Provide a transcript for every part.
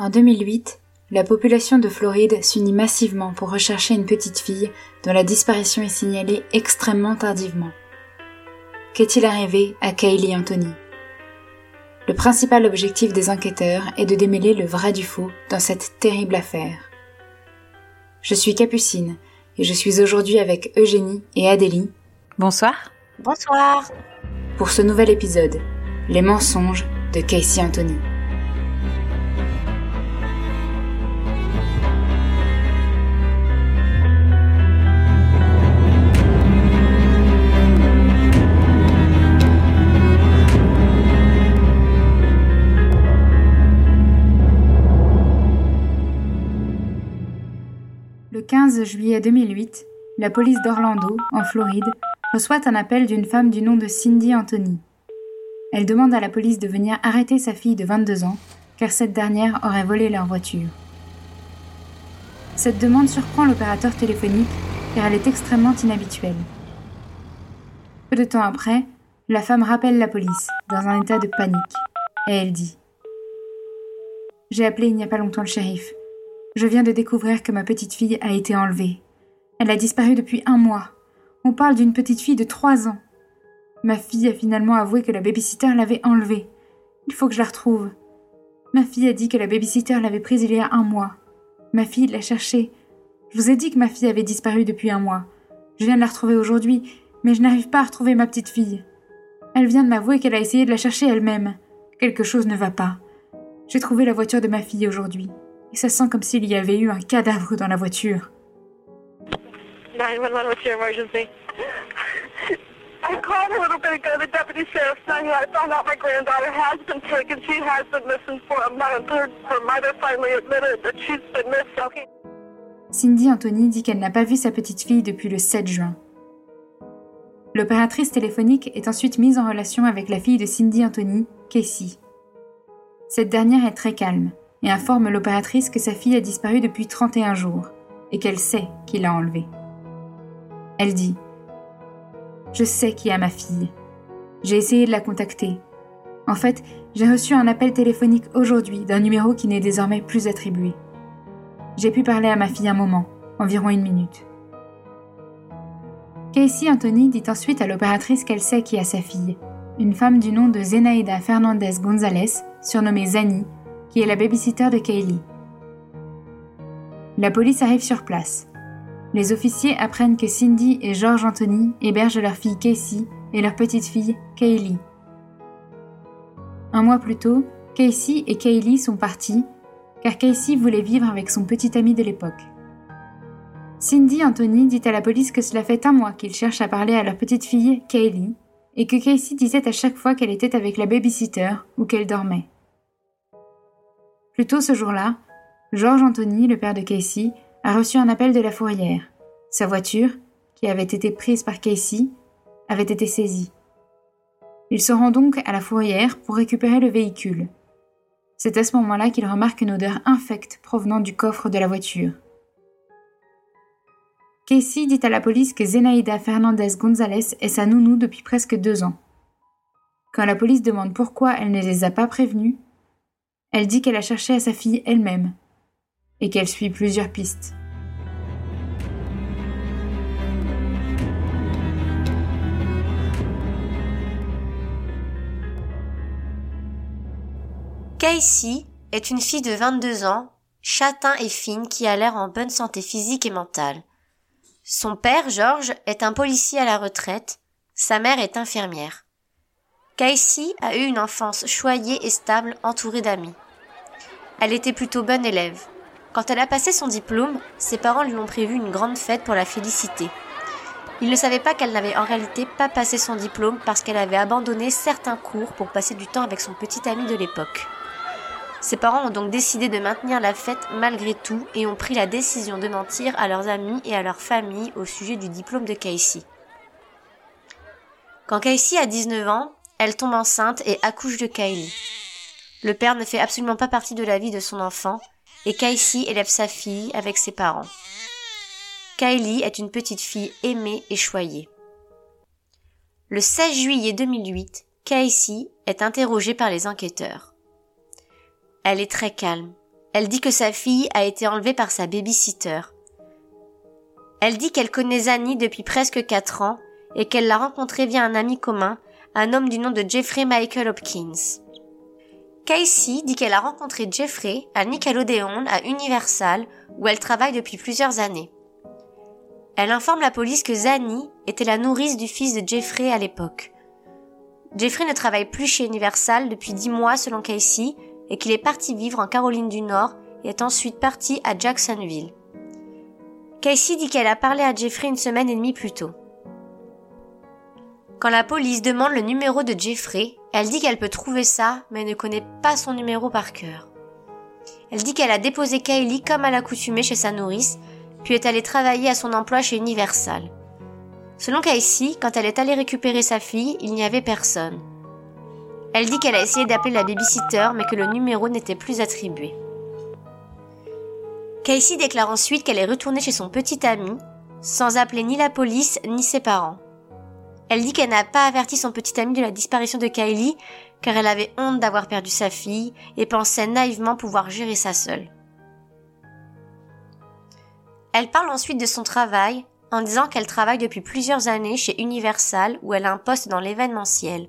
En 2008, la population de Floride s'unit massivement pour rechercher une petite fille dont la disparition est signalée extrêmement tardivement. Qu'est-il arrivé à Kaylee Anthony? Le principal objectif des enquêteurs est de démêler le vrai du faux dans cette terrible affaire. Je suis Capucine et je suis aujourd'hui avec Eugénie et Adélie. Bonsoir. Bonsoir. Pour ce nouvel épisode, Les mensonges de Casey Anthony. 15 juillet 2008, la police d'Orlando, en Floride, reçoit un appel d'une femme du nom de Cindy Anthony. Elle demande à la police de venir arrêter sa fille de 22 ans, car cette dernière aurait volé leur voiture. Cette demande surprend l'opérateur téléphonique, car elle est extrêmement inhabituelle. Peu de temps après, la femme rappelle la police, dans un état de panique, et elle dit J'ai appelé il n'y a pas longtemps le shérif. Je viens de découvrir que ma petite fille a été enlevée. Elle a disparu depuis un mois. On parle d'une petite fille de trois ans. Ma fille a finalement avoué que la babysitter l'avait enlevée. Il faut que je la retrouve. Ma fille a dit que la babysitter l'avait prise il y a un mois. Ma fille l'a cherchée. Je vous ai dit que ma fille avait disparu depuis un mois. Je viens de la retrouver aujourd'hui, mais je n'arrive pas à retrouver ma petite fille. Elle vient de m'avouer qu'elle a essayé de la chercher elle-même. Quelque chose ne va pas. J'ai trouvé la voiture de ma fille aujourd'hui et ça sent comme s'il y avait eu un cadavre dans la voiture. 911, what's your emergency? I called a little bit ago. The deputy sheriff saying I found out my granddaughter has been taken. She has been missing for a month. Her mother finally admitted that she's been missing. Cindy Anthony dit qu'elle n'a pas vu sa petite fille depuis le 7 juin. L'opératrice téléphonique est ensuite mise en relation avec la fille de Cindy Anthony, Casey. Cette dernière est très calme et informe l'opératrice que sa fille a disparu depuis 31 jours et qu'elle sait qui l'a enlevée. Elle dit Je sais qui a ma fille. J'ai essayé de la contacter. En fait, j'ai reçu un appel téléphonique aujourd'hui d'un numéro qui n'est désormais plus attribué. J'ai pu parler à ma fille un moment, environ une minute. Casey Anthony dit ensuite à l'opératrice qu'elle sait qui a sa fille, une femme du nom de Zenaida Fernandez Gonzalez, surnommée Zani, qui la babysitter de Kaylee. La police arrive sur place. Les officiers apprennent que Cindy et George Anthony hébergent leur fille Casey et leur petite fille Kaylee. Un mois plus tôt, Casey et Kaylee sont partis car Casey voulait vivre avec son petit ami de l'époque. Cindy Anthony dit à la police que cela fait un mois qu'ils cherchent à parler à leur petite fille Kaylee et que Casey disait à chaque fois qu'elle était avec la babysitter ou qu'elle dormait. Plus tôt ce jour-là, George Anthony, le père de Casey, a reçu un appel de la fourrière. Sa voiture, qui avait été prise par Casey, avait été saisie. Il se rend donc à la fourrière pour récupérer le véhicule. C'est à ce moment-là qu'il remarque une odeur infecte provenant du coffre de la voiture. Casey dit à la police que Zenaida Fernandez Gonzalez est sa nounou depuis presque deux ans. Quand la police demande pourquoi elle ne les a pas prévenus, elle dit qu'elle a cherché à sa fille elle-même et qu'elle suit plusieurs pistes. Casey est une fille de 22 ans, châtain et fine qui a l'air en bonne santé physique et mentale. Son père, George, est un policier à la retraite, sa mère est infirmière. Casey a eu une enfance choyée et stable entourée d'amis. Elle était plutôt bonne élève. Quand elle a passé son diplôme, ses parents lui ont prévu une grande fête pour la féliciter. Ils ne savaient pas qu'elle n'avait en réalité pas passé son diplôme parce qu'elle avait abandonné certains cours pour passer du temps avec son petit ami de l'époque. Ses parents ont donc décidé de maintenir la fête malgré tout et ont pris la décision de mentir à leurs amis et à leur famille au sujet du diplôme de Casey. Quand Casey a 19 ans, elle tombe enceinte et accouche de Kylie. Le père ne fait absolument pas partie de la vie de son enfant et Casey élève sa fille avec ses parents. Kylie est une petite fille aimée et choyée. Le 16 juillet 2008, Casey est interrogée par les enquêteurs. Elle est très calme. elle dit que sa fille a été enlevée par sa babysitter. Elle dit qu'elle connaît Zanny depuis presque quatre ans et qu'elle l'a rencontré via un ami commun, un homme du nom de Jeffrey Michael Hopkins. Casey dit qu'elle a rencontré Jeffrey à Nickelodeon à Universal où elle travaille depuis plusieurs années. Elle informe la police que Zanny était la nourrice du fils de Jeffrey à l'époque. Jeffrey ne travaille plus chez Universal depuis dix mois selon Casey et qu'il est parti vivre en Caroline du Nord et est ensuite parti à Jacksonville. Casey dit qu'elle a parlé à Jeffrey une semaine et demie plus tôt. Quand la police demande le numéro de Jeffrey, elle dit qu'elle peut trouver ça, mais ne connaît pas son numéro par cœur. Elle dit qu'elle a déposé Kylie comme à l'accoutumée chez sa nourrice, puis est allée travailler à son emploi chez Universal. Selon Casey, quand elle est allée récupérer sa fille, il n'y avait personne. Elle dit qu'elle a essayé d'appeler la babysitter, mais que le numéro n'était plus attribué. Casey déclare ensuite qu'elle est retournée chez son petit ami, sans appeler ni la police ni ses parents. Elle dit qu'elle n'a pas averti son petit ami de la disparition de Kylie car elle avait honte d'avoir perdu sa fille et pensait naïvement pouvoir gérer ça seule. Elle parle ensuite de son travail en disant qu'elle travaille depuis plusieurs années chez Universal où elle a un poste dans l'événementiel.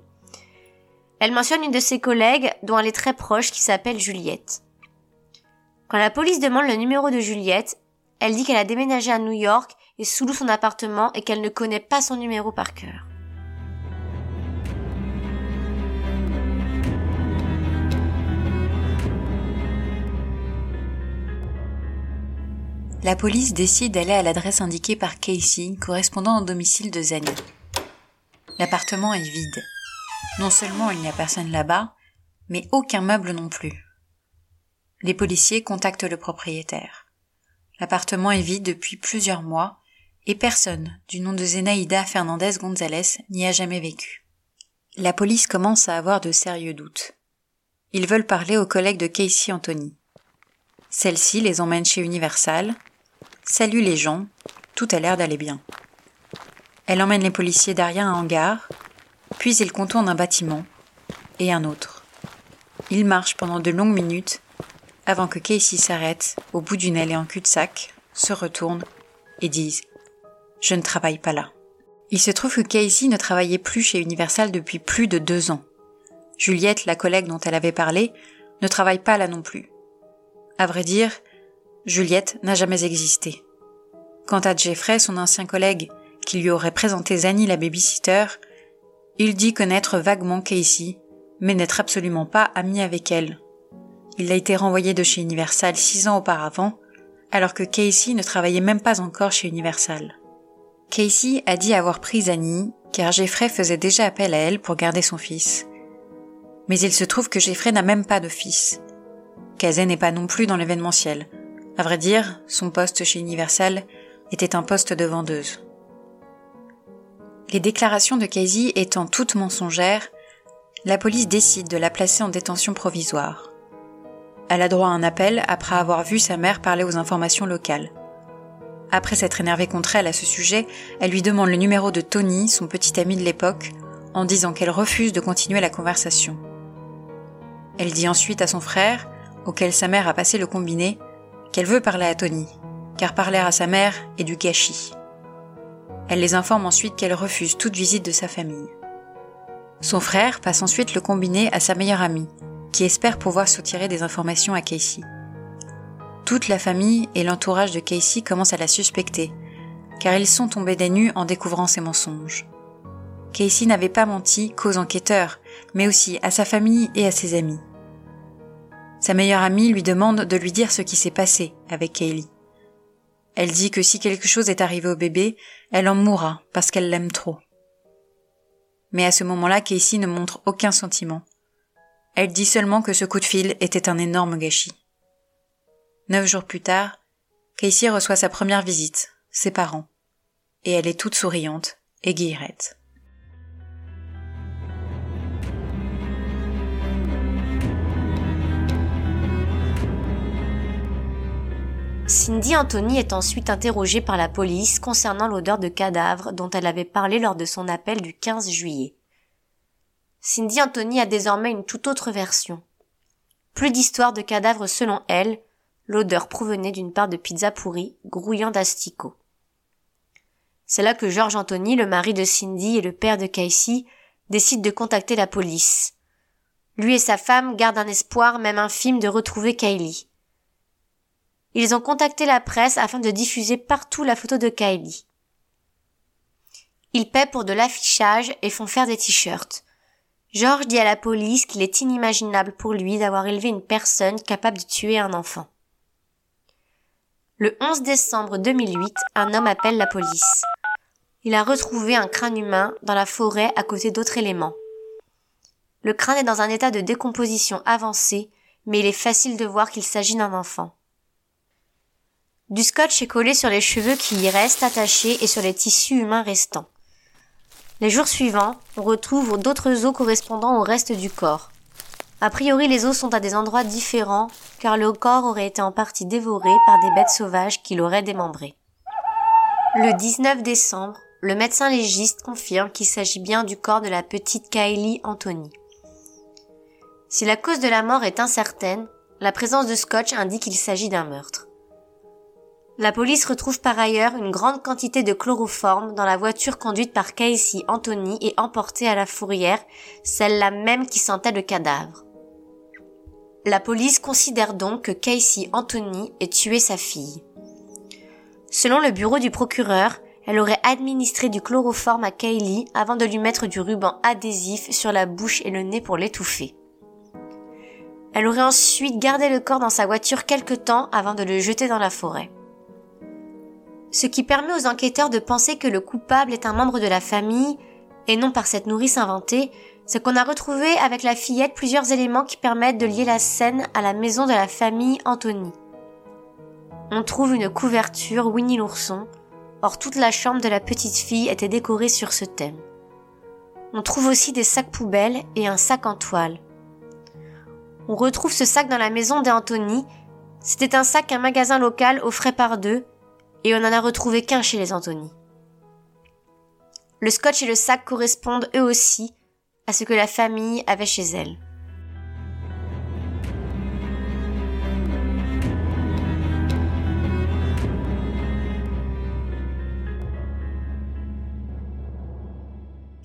Elle mentionne une de ses collègues dont elle est très proche qui s'appelle Juliette. Quand la police demande le numéro de Juliette, elle dit qu'elle a déménagé à New York et sous son appartement et qu'elle ne connaît pas son numéro par cœur. La police décide d'aller à l'adresse indiquée par Casey correspondant au domicile de Zanny. L'appartement est vide. Non seulement il n'y a personne là-bas, mais aucun meuble non plus. Les policiers contactent le propriétaire. L'appartement est vide depuis plusieurs mois et personne du nom de Zenaïda Fernandez Gonzalez n'y a jamais vécu. La police commence à avoir de sérieux doutes. Ils veulent parler aux collègues de Casey Anthony. Celle-ci les emmène chez Universal, salue les gens, tout a l'air d'aller bien. Elle emmène les policiers derrière un hangar, puis il contourne un bâtiment et un autre. Il marche pendant de longues minutes avant que Casey s'arrête au bout d'une allée en cul-de-sac, se retourne et dise Je ne travaille pas là. Il se trouve que Casey ne travaillait plus chez Universal depuis plus de deux ans. Juliette, la collègue dont elle avait parlé, ne travaille pas là non plus. À vrai dire, Juliette n'a jamais existé. Quant à Jeffrey, son ancien collègue, qui lui aurait présenté Zanny la babysitter, il dit connaître vaguement Casey, mais n'être absolument pas ami avec elle. Il a été renvoyé de chez Universal six ans auparavant, alors que Casey ne travaillait même pas encore chez Universal. Casey a dit avoir pris Zanny, car Jeffrey faisait déjà appel à elle pour garder son fils. Mais il se trouve que Jeffrey n'a même pas de fils. Kazé n'est pas non plus dans l'événementiel. À vrai dire, son poste chez Universal était un poste de vendeuse. Les déclarations de Casey étant toutes mensongères, la police décide de la placer en détention provisoire. Elle a droit à un appel après avoir vu sa mère parler aux informations locales. Après s'être énervée contre elle à ce sujet, elle lui demande le numéro de Tony, son petit ami de l'époque, en disant qu'elle refuse de continuer la conversation. Elle dit ensuite à son frère, auquel sa mère a passé le combiné, qu'elle veut parler à Tony, car parler à sa mère est du gâchis. Elle les informe ensuite qu'elle refuse toute visite de sa famille. Son frère passe ensuite le combiné à sa meilleure amie, qui espère pouvoir soutirer des informations à Casey. Toute la famille et l'entourage de Casey commencent à la suspecter, car ils sont tombés des nues en découvrant ses mensonges. Casey n'avait pas menti qu'aux enquêteurs, mais aussi à sa famille et à ses amis. Sa meilleure amie lui demande de lui dire ce qui s'est passé avec Kaylee. Elle dit que si quelque chose est arrivé au bébé, elle en mourra parce qu'elle l'aime trop. Mais à ce moment-là, Casey ne montre aucun sentiment. Elle dit seulement que ce coup de fil était un énorme gâchis. Neuf jours plus tard, Casey reçoit sa première visite, ses parents, et elle est toute souriante et guillerette. Cindy Anthony est ensuite interrogée par la police concernant l'odeur de cadavre dont elle avait parlé lors de son appel du 15 juillet. Cindy Anthony a désormais une toute autre version. Plus d'histoires de cadavres selon elle, l'odeur provenait d'une part de pizza pourrie, grouillant d'asticots. C'est là que George Anthony, le mari de Cindy et le père de Casey, décident de contacter la police. Lui et sa femme gardent un espoir même infime de retrouver Kylie. Ils ont contacté la presse afin de diffuser partout la photo de Kylie. Ils paient pour de l'affichage et font faire des t-shirts. George dit à la police qu'il est inimaginable pour lui d'avoir élevé une personne capable de tuer un enfant. Le 11 décembre 2008, un homme appelle la police. Il a retrouvé un crâne humain dans la forêt à côté d'autres éléments. Le crâne est dans un état de décomposition avancé, mais il est facile de voir qu'il s'agit d'un enfant. Du scotch est collé sur les cheveux qui y restent attachés et sur les tissus humains restants. Les jours suivants, on retrouve d'autres os correspondant au reste du corps. A priori, les os sont à des endroits différents, car le corps aurait été en partie dévoré par des bêtes sauvages qui l'auraient démembré. Le 19 décembre, le médecin légiste confirme qu'il s'agit bien du corps de la petite Kylie Anthony. Si la cause de la mort est incertaine, la présence de scotch indique qu'il s'agit d'un meurtre. La police retrouve par ailleurs une grande quantité de chloroforme dans la voiture conduite par Casey Anthony et emportée à la fourrière, celle-là même qui sentait le cadavre. La police considère donc que Casey Anthony ait tué sa fille. Selon le bureau du procureur, elle aurait administré du chloroforme à Kaylee avant de lui mettre du ruban adhésif sur la bouche et le nez pour l'étouffer. Elle aurait ensuite gardé le corps dans sa voiture quelque temps avant de le jeter dans la forêt ce qui permet aux enquêteurs de penser que le coupable est un membre de la famille, et non par cette nourrice inventée, c'est qu'on a retrouvé avec la fillette plusieurs éléments qui permettent de lier la scène à la maison de la famille Anthony. On trouve une couverture Winnie l'ourson, or toute la chambre de la petite fille était décorée sur ce thème. On trouve aussi des sacs poubelles et un sac en toile. On retrouve ce sac dans la maison d'Anthony. C'était un sac qu'un magasin local offrait par deux, et on n'en a retrouvé qu'un chez les Anthony. Le scotch et le sac correspondent eux aussi à ce que la famille avait chez elle.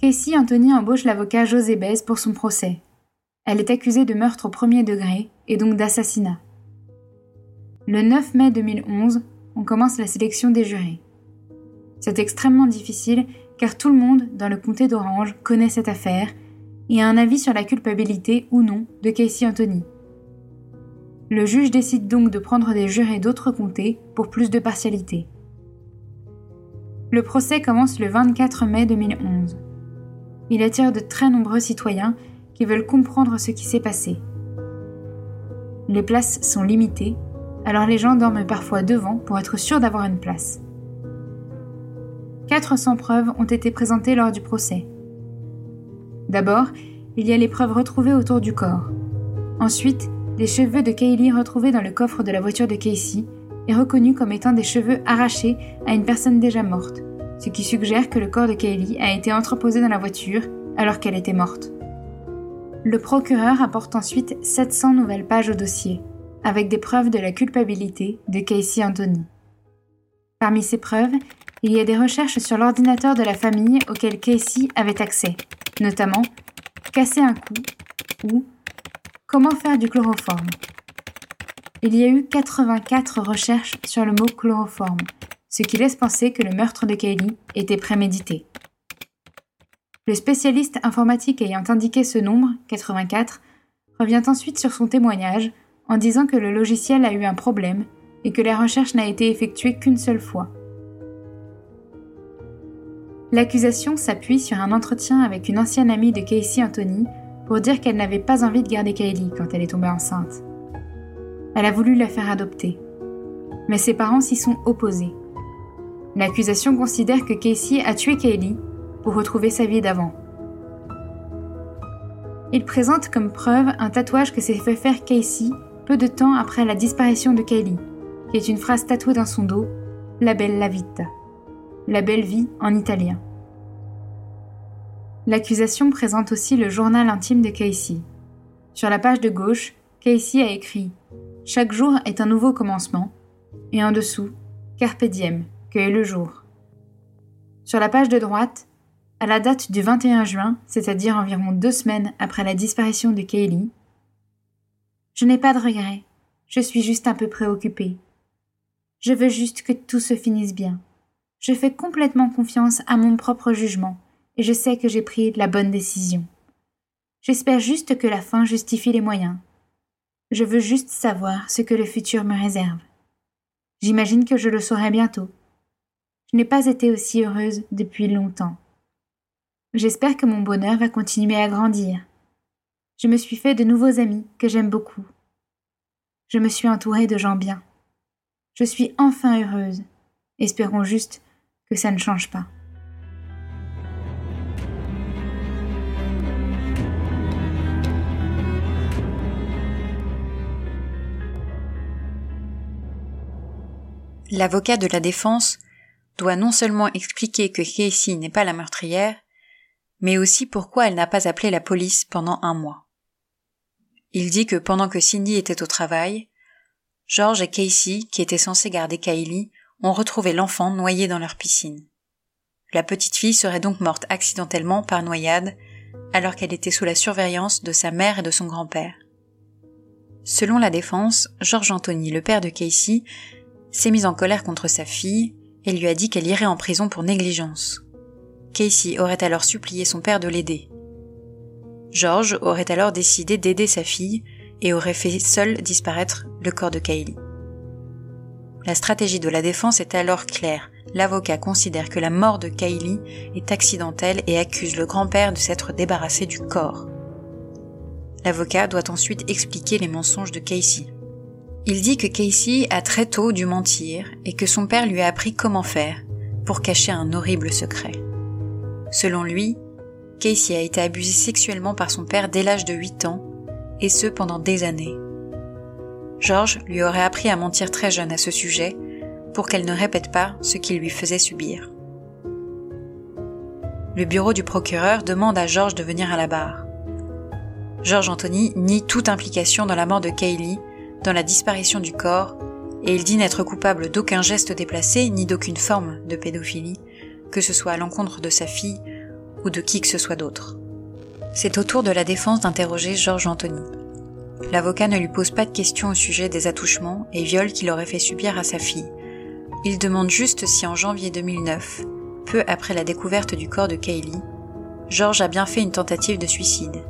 Casey Anthony embauche l'avocat José Bez pour son procès? Elle est accusée de meurtre au premier degré et donc d'assassinat. Le 9 mai 2011, on commence la sélection des jurés. C'est extrêmement difficile car tout le monde dans le comté d'Orange connaît cette affaire et a un avis sur la culpabilité ou non de Casey Anthony. Le juge décide donc de prendre des jurés d'autres comtés pour plus de partialité. Le procès commence le 24 mai 2011. Il attire de très nombreux citoyens qui veulent comprendre ce qui s'est passé. Les places sont limitées alors les gens dorment parfois devant pour être sûrs d'avoir une place. 400 preuves ont été présentées lors du procès. D'abord, il y a les preuves retrouvées autour du corps. Ensuite, des cheveux de Kaylee retrouvés dans le coffre de la voiture de Casey et reconnus comme étant des cheveux arrachés à une personne déjà morte, ce qui suggère que le corps de Kaylee a été entreposé dans la voiture alors qu'elle était morte. Le procureur apporte ensuite 700 nouvelles pages au dossier, avec des preuves de la culpabilité de Casey Anthony. Parmi ces preuves, il y a des recherches sur l'ordinateur de la famille auquel Casey avait accès, notamment casser un cou ou comment faire du chloroforme. Il y a eu 84 recherches sur le mot chloroforme, ce qui laisse penser que le meurtre de Kaylee était prémédité. Le spécialiste informatique ayant indiqué ce nombre, 84, revient ensuite sur son témoignage en disant que le logiciel a eu un problème et que la recherche n'a été effectuée qu'une seule fois. L'accusation s'appuie sur un entretien avec une ancienne amie de Casey Anthony pour dire qu'elle n'avait pas envie de garder Kylie quand elle est tombée enceinte. Elle a voulu la faire adopter. Mais ses parents s'y sont opposés. L'accusation considère que Casey a tué Kylie pour retrouver sa vie d'avant. Il présente comme preuve un tatouage que s'est fait faire Casey peu de temps après la disparition de Kylie, qui est une phrase tatouée dans son dos La bella vita. La belle vie en italien. L'accusation présente aussi le journal intime de Casey. Sur la page de gauche, Casey a écrit Chaque jour est un nouveau commencement, et en dessous, Carpe diem, que est le jour. Sur la page de droite, à la date du 21 juin, c'est-à-dire environ deux semaines après la disparition de Kaylee, je n'ai pas de regrets, je suis juste un peu préoccupée. Je veux juste que tout se finisse bien. Je fais complètement confiance à mon propre jugement, et je sais que j'ai pris la bonne décision. J'espère juste que la fin justifie les moyens. Je veux juste savoir ce que le futur me réserve. J'imagine que je le saurai bientôt. Je n'ai pas été aussi heureuse depuis longtemps. J'espère que mon bonheur va continuer à grandir. Je me suis fait de nouveaux amis que j'aime beaucoup. Je me suis entourée de gens bien. Je suis enfin heureuse. Espérons juste que ça ne change pas. L'avocat de la défense doit non seulement expliquer que Casey n'est pas la meurtrière, mais aussi pourquoi elle n'a pas appelé la police pendant un mois. Il dit que pendant que Cindy était au travail, George et Casey, qui étaient censés garder Kylie, ont retrouvé l'enfant noyé dans leur piscine. La petite fille serait donc morte accidentellement par noyade, alors qu'elle était sous la surveillance de sa mère et de son grand-père. Selon la défense, George Anthony, le père de Casey, s'est mis en colère contre sa fille et lui a dit qu'elle irait en prison pour négligence. Casey aurait alors supplié son père de l'aider. George aurait alors décidé d'aider sa fille et aurait fait seul disparaître le corps de Kylie. La stratégie de la défense est alors claire. L'avocat considère que la mort de Kylie est accidentelle et accuse le grand-père de s'être débarrassé du corps. L'avocat doit ensuite expliquer les mensonges de Casey. Il dit que Casey a très tôt dû mentir et que son père lui a appris comment faire pour cacher un horrible secret. Selon lui, Casey a été abusée sexuellement par son père dès l'âge de 8 ans et ce pendant des années. George lui aurait appris à mentir très jeune à ce sujet pour qu'elle ne répète pas ce qu'il lui faisait subir. Le bureau du procureur demande à George de venir à la barre. George Anthony nie toute implication dans la mort de Kaylee, dans la disparition du corps, et il dit n'être coupable d'aucun geste déplacé ni d'aucune forme de pédophilie, que ce soit à l'encontre de sa fille ou de qui que ce soit d'autre. C'est au tour de la défense d'interroger Georges Anthony. L'avocat ne lui pose pas de questions au sujet des attouchements et viols qu'il aurait fait subir à sa fille. Il demande juste si en janvier 2009, peu après la découverte du corps de Kaylee, Georges a bien fait une tentative de suicide.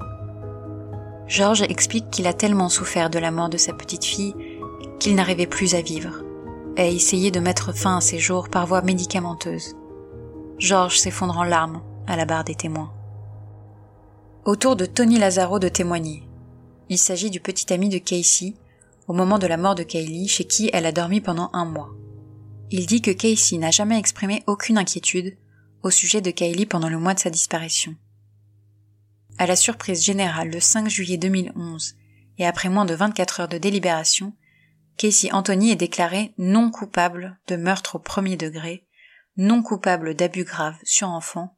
Georges explique qu'il a tellement souffert de la mort de sa petite fille qu'il n'arrivait plus à vivre, et a essayé de mettre fin à ses jours par voie médicamenteuse. Georges s'effondre en larmes à la barre des témoins. Autour de Tony Lazaro de témoigner. Il s'agit du petit ami de Casey, au moment de la mort de Kaylee, chez qui elle a dormi pendant un mois. Il dit que Casey n'a jamais exprimé aucune inquiétude au sujet de Kaylee pendant le mois de sa disparition. À la surprise générale le 5 juillet 2011 et après moins de 24 heures de délibération, Casey Anthony est déclaré non coupable de meurtre au premier degré, non coupable d'abus graves sur enfant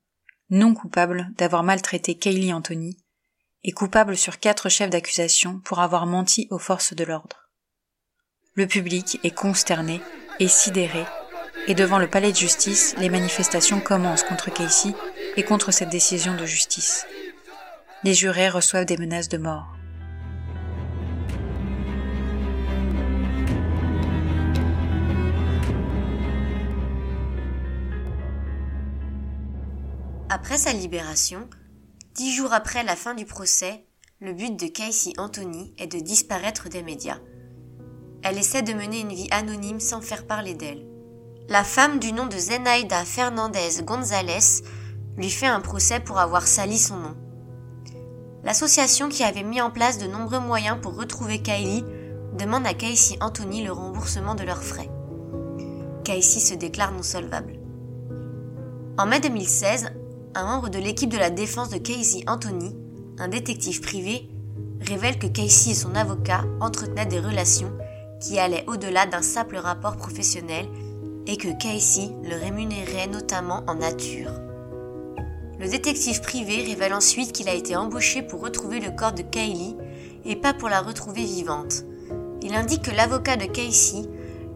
non coupable d'avoir maltraité Kaylee Anthony, et coupable sur quatre chefs d'accusation pour avoir menti aux forces de l'ordre. Le public est consterné et sidéré, et devant le palais de justice, les manifestations commencent contre Casey et contre cette décision de justice. Les jurés reçoivent des menaces de mort. Après sa libération, dix jours après la fin du procès, le but de Casey Anthony est de disparaître des médias. Elle essaie de mener une vie anonyme sans faire parler d'elle. La femme du nom de Zenaida Fernandez González lui fait un procès pour avoir sali son nom. L'association qui avait mis en place de nombreux moyens pour retrouver Kylie demande à Casey Anthony le remboursement de leurs frais. Casey se déclare non solvable. En mai 2016, un membre de l'équipe de la défense de Casey Anthony, un détective privé, révèle que Casey et son avocat entretenaient des relations qui allaient au-delà d'un simple rapport professionnel et que Casey le rémunérait notamment en nature. Le détective privé révèle ensuite qu'il a été embauché pour retrouver le corps de Kylie et pas pour la retrouver vivante. Il indique que l'avocat de Casey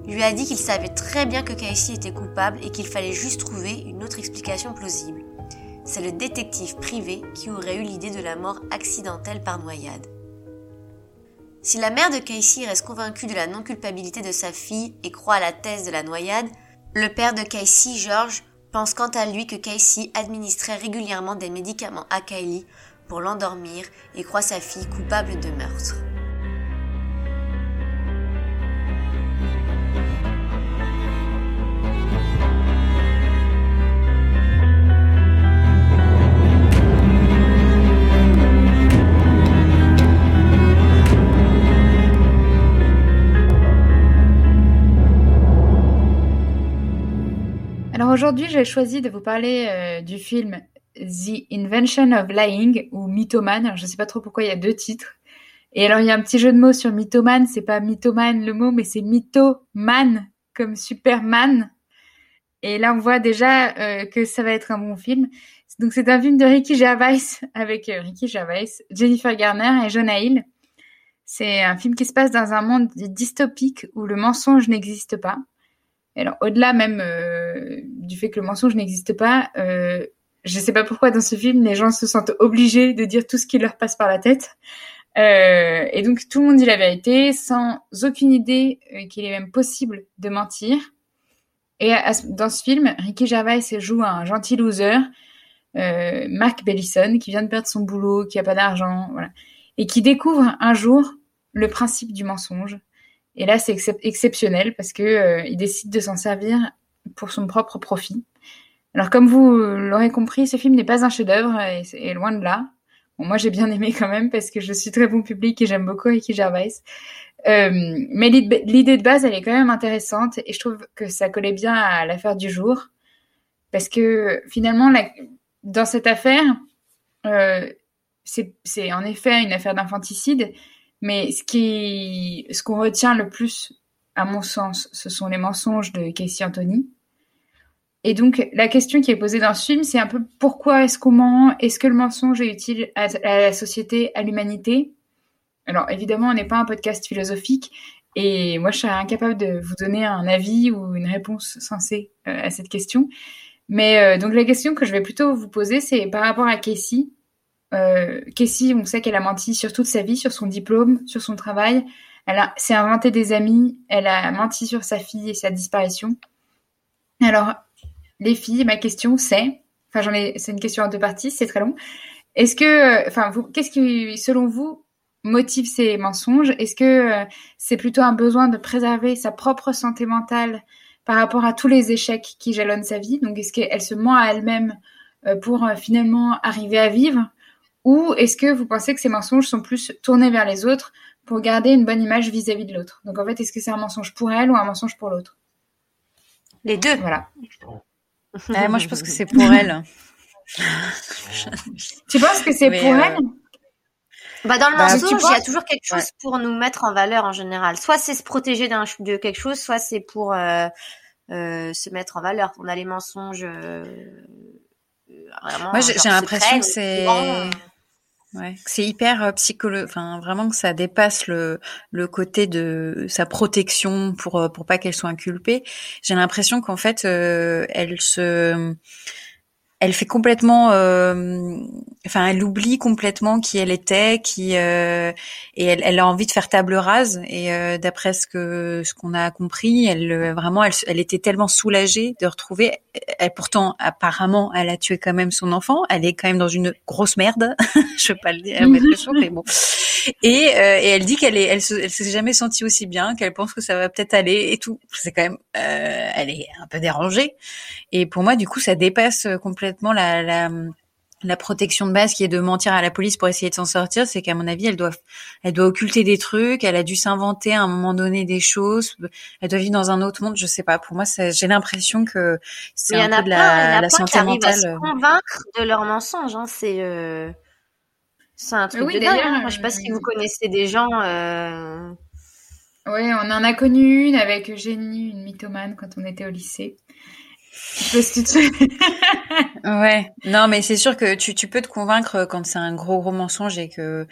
lui a dit qu'il savait très bien que Casey était coupable et qu'il fallait juste trouver une autre explication plausible. C'est le détective privé qui aurait eu l'idée de la mort accidentelle par noyade. Si la mère de Casey reste convaincue de la non-culpabilité de sa fille et croit à la thèse de la noyade, le père de Casey, George, pense quant à lui que Casey administrait régulièrement des médicaments à Kylie pour l'endormir et croit sa fille coupable de meurtre. Alors aujourd'hui, j'ai choisi de vous parler euh, du film The Invention of Lying ou Mythoman. Alors, je sais pas trop pourquoi il y a deux titres. Et alors il y a un petit jeu de mots sur mythomane, c'est pas mythomane le mot, mais c'est mythoman comme Superman. Et là on voit déjà euh, que ça va être un bon film. Donc c'est un film de Ricky Gervais avec euh, Ricky Gervais, Jennifer Garner et Jonah Hill. C'est un film qui se passe dans un monde dystopique où le mensonge n'existe pas. alors au-delà même du fait que le mensonge n'existe pas, euh, je sais pas pourquoi dans ce film les gens se sentent obligés de dire tout ce qui leur passe par la tête. Euh, et donc tout le monde dit la vérité sans aucune idée euh, qu'il est même possible de mentir. Et dans ce film, Ricky Gervais joue un gentil loser, euh, Mark Bellison, qui vient de perdre son boulot, qui a pas d'argent, voilà, et qui découvre un jour le principe du mensonge. Et là, c'est excep exceptionnel parce que euh, il décide de s'en servir pour son propre profit. Alors, comme vous l'aurez compris, ce film n'est pas un chef-d'œuvre et, loin de là. Moi, j'ai bien aimé quand même parce que je suis très bon public et j'aime beaucoup Ricky Gervais. Euh, mais l'idée de base, elle est quand même intéressante et je trouve que ça collait bien à l'affaire du jour parce que finalement, dans cette affaire, euh, c'est en effet une affaire d'infanticide, mais ce qui, ce qu'on retient le plus, à mon sens, ce sont les mensonges de Casey Anthony. Et donc, la question qui est posée dans ce film, c'est un peu pourquoi est-ce qu'on ment? Est-ce que le mensonge est utile à, la société, à l'humanité? Alors, évidemment, on n'est pas un podcast philosophique, et moi, je serais incapable de vous donner un avis ou une réponse sensée euh, à cette question. Mais euh, donc, la question que je vais plutôt vous poser, c'est par rapport à Casey. Euh, on sait qu'elle a menti sur toute sa vie, sur son diplôme, sur son travail. Elle s'est inventé des amis. Elle a menti sur sa fille et sa disparition. Alors, les filles, ma question c'est, enfin j'en ai, c'est une question en deux parties, c'est très long. Est-ce que, enfin, vous, qu'est-ce qui, selon vous, motive ces mensonges? Est-ce que euh, c'est plutôt un besoin de préserver sa propre santé mentale par rapport à tous les échecs qui jalonnent sa vie? Donc, est-ce qu'elle se ment à elle-même euh, pour euh, finalement arriver à vivre? Ou est-ce que vous pensez que ces mensonges sont plus tournés vers les autres pour garder une bonne image vis-à-vis de l'autre? Donc, en fait, est-ce que c'est un mensonge pour elle ou un mensonge pour l'autre? Les deux. Voilà. Ah, moi, je pense que c'est pour elle. tu penses que c'est pour euh, elle? Bah dans le Bah, mensonge, il y a toujours quelque chose Ouais. pour nous mettre en valeur en général. Soit c'est se protéger d'un de quelque chose, soit c'est pour euh, euh, se mettre en valeur. On a les mensonges. euh, vraiment, Moi, j'ai l'impression que c'est, ouais, c'est hyper euh, psycholo, enfin vraiment que ça dépasse le le côté de sa protection pour euh, pour pas qu'elle soit inculpée. J'ai l'impression qu'en fait, euh, elle se elle fait complètement, euh, enfin, elle oublie complètement qui elle était, qui euh, et elle, elle a envie de faire table rase. Et euh, d'après ce que ce qu'on a compris, elle euh, vraiment, elle, elle était tellement soulagée de retrouver. Elle, pourtant, apparemment, elle a tué quand même son enfant. Elle est quand même dans une grosse merde. Je veux pas le dire, mais bon. Et, euh, et elle dit qu'elle est, elle, se, elle s'est jamais sentie aussi bien, qu'elle pense que ça va peut-être aller et tout. C'est quand même, euh, elle est un peu dérangée. Et pour moi, du coup, ça dépasse euh, complètement la, la, la protection de base qui est de mentir à la police pour essayer de s'en sortir. C'est qu'à mon avis, elle doit, elle doit occulter des trucs. Elle a dû s'inventer à un moment donné des choses. Elle doit vivre dans un autre monde. Je sais pas. Pour moi, ça- j'ai l'impression que c'est Mais un peu de plein, il y en la, a la qui santé à se mentale. convaincre de leurs mensonges. Hein. C'est euh, c'est un truc Oui, de dingue. d'ailleurs, hein. Moi, je sais pas si vous connaissez des gens. Euh... Oui, on en a connu une avec Eugénie, une mythomane, quand on était au lycée. Ouais, non, mais c'est sûr que tu, tu peux te convaincre quand c'est un gros gros mensonge et que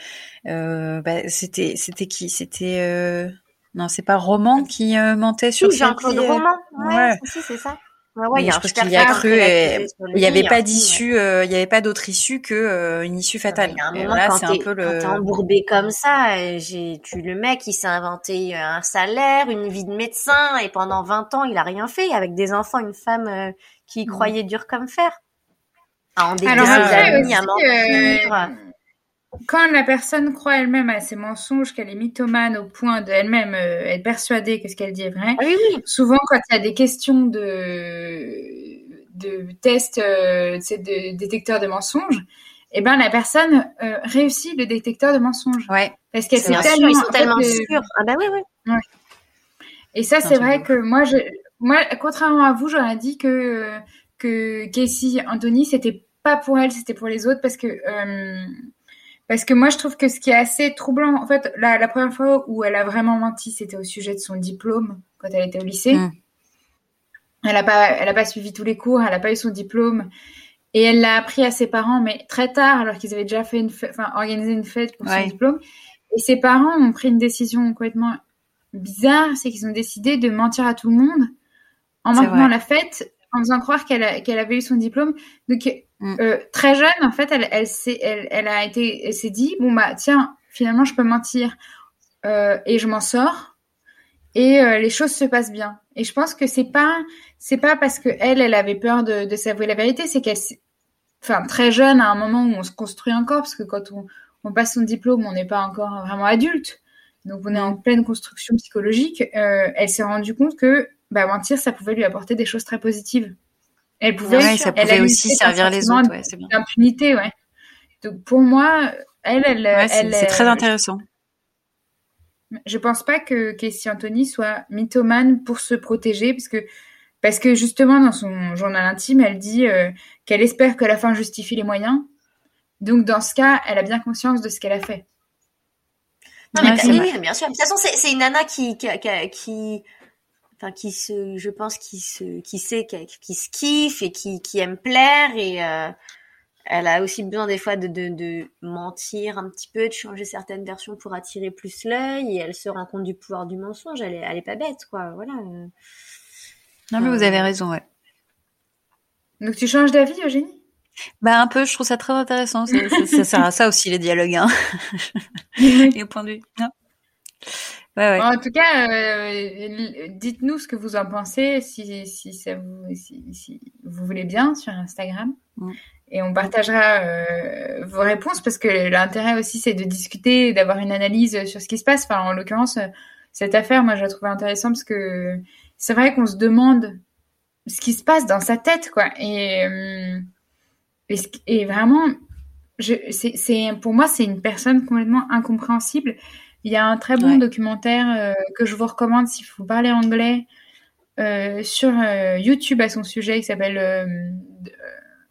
euh, bah, c'était c'était qui? C'était euh, Non, c'est pas Roman qui euh, mentait sur Oui, Jean-Claude euh, Roman. Ouais, ouais. si, c'est ça. Ouais, il y a je pense qu'il y a cru et il n'y avait pas d'issue, euh, il n'y avait pas d'autre issue que euh, une issue fatale. Il y a un moment, là, quand t'es le. embourbé comme ça, j'ai, tu, le mec, il s'est inventé euh, un salaire, une vie de médecin, et pendant 20 ans, il a rien fait, avec des enfants, une femme euh, qui y Mm. croyait dur comme fer. À endetter Alors après amis, aussi, à mentir. Euh, quand la personne croit elle-même à ses mensonges, qu'elle est mythomane au point de elle-même euh, être persuadée que ce qu'elle dit est vrai, Ah oui, oui. souvent quand il y a des questions de, de tests, euh, de détecteurs de mensonges, eh ben la personne euh, réussit le détecteur de mensonges Ouais. parce qu'elle sait tellement, ils sont tellement le- sûrs. Ah bah oui, oui. Et ça, C'est vrai que moi, je, moi, contrairement à vous, j'aurais dit que que Casey Anthony, c'était pas pour elle, c'était pour les autres, parce que euh, parce que moi, je trouve que ce qui est assez troublant, en fait, la, la première fois où elle a vraiment menti, c'était au sujet de son diplôme quand elle était au lycée. Mm. Elle a pas, elle a pas suivi tous les cours, elle a pas eu son diplôme. Et elle l'a appris à ses parents, mais très tard, alors qu'ils avaient déjà fait une fête, enfin, organisé une fête pour Ouais. son diplôme. Et ses parents ont pris une décision complètement bizarre, c'est qu'ils ont décidé de mentir à tout le monde en maintenant la fête, en faisant croire qu'elle avait eu son diplôme. Donc, Mm. euh, très jeune, en fait, elle, a été, s'est dit, bon bah tiens, finalement, je peux mentir euh, et je m'en sors et euh, les choses se passent bien. Et je pense que c'est pas, c'est pas parce que elle, elle avait peur de, s'avouer la vérité, c'est qu'elle, enfin très jeune, à un moment où on se construit encore, parce que quand on, passe son diplôme, on n'est pas encore vraiment adulte, donc on est en pleine construction psychologique. elle s'est rendue compte que bah, mentir, ça pouvait lui apporter des choses très positives. Elle pouvait, Ouais, ça pouvait a aussi servir les autres. Ouais, c'est bien. d'impunité, ouais. Donc pour moi, elle, elle, Ouais, c'est elle, c'est très euh, intéressant. je pense pas que Casey Anthony soit mythomane pour se protéger, parce que, parce que justement, dans son journal intime, elle dit euh, qu'elle espère que la fin justifie les moyens. Donc, dans ce cas, elle a bien conscience de ce qu'elle a fait. Non, mais Ouais, oui, bien sûr. De toute façon, c'est, c'est une nana qui, qui, qui, qui- enfin, qui se, je pense, qui se, qui sait, qui, qui se kiffe et qui, qui aime plaire et, euh, elle a aussi besoin des fois de, de, de mentir un petit peu, de changer certaines versions pour attirer plus l'œil et elle se rend compte du pouvoir du mensonge. Elle est, elle est pas bête, quoi. Voilà. Non, mais vous avez raison, ouais. Donc, tu changes d'avis, Eugénie? Bah, un peu, je trouve ça très intéressant. Ça, ça, ça sert à ça aussi, les dialogues, hein. Les points de vue. Non. Ouais, ouais. En tout cas, euh, dites-nous ce que vous en pensez, si, si, ça vous, si, si vous voulez bien, sur Instagram. Mm. Et on partagera euh, vos réponses parce que l'intérêt aussi, c'est de discuter, d'avoir une analyse sur ce qui se passe. Enfin, en l'occurrence, euh, cette affaire, moi, je la trouve intéressante parce que c'est vrai qu'on se demande ce qui se passe dans sa tête, quoi. Et, euh, et, vraiment, je, c'est, c'est, pour moi, c'est une personne complètement incompréhensible. Il y a un très bon Ouais. documentaire euh, que je vous recommande si vous parlez anglais euh, sur euh, YouTube à son sujet. Qui s'appelle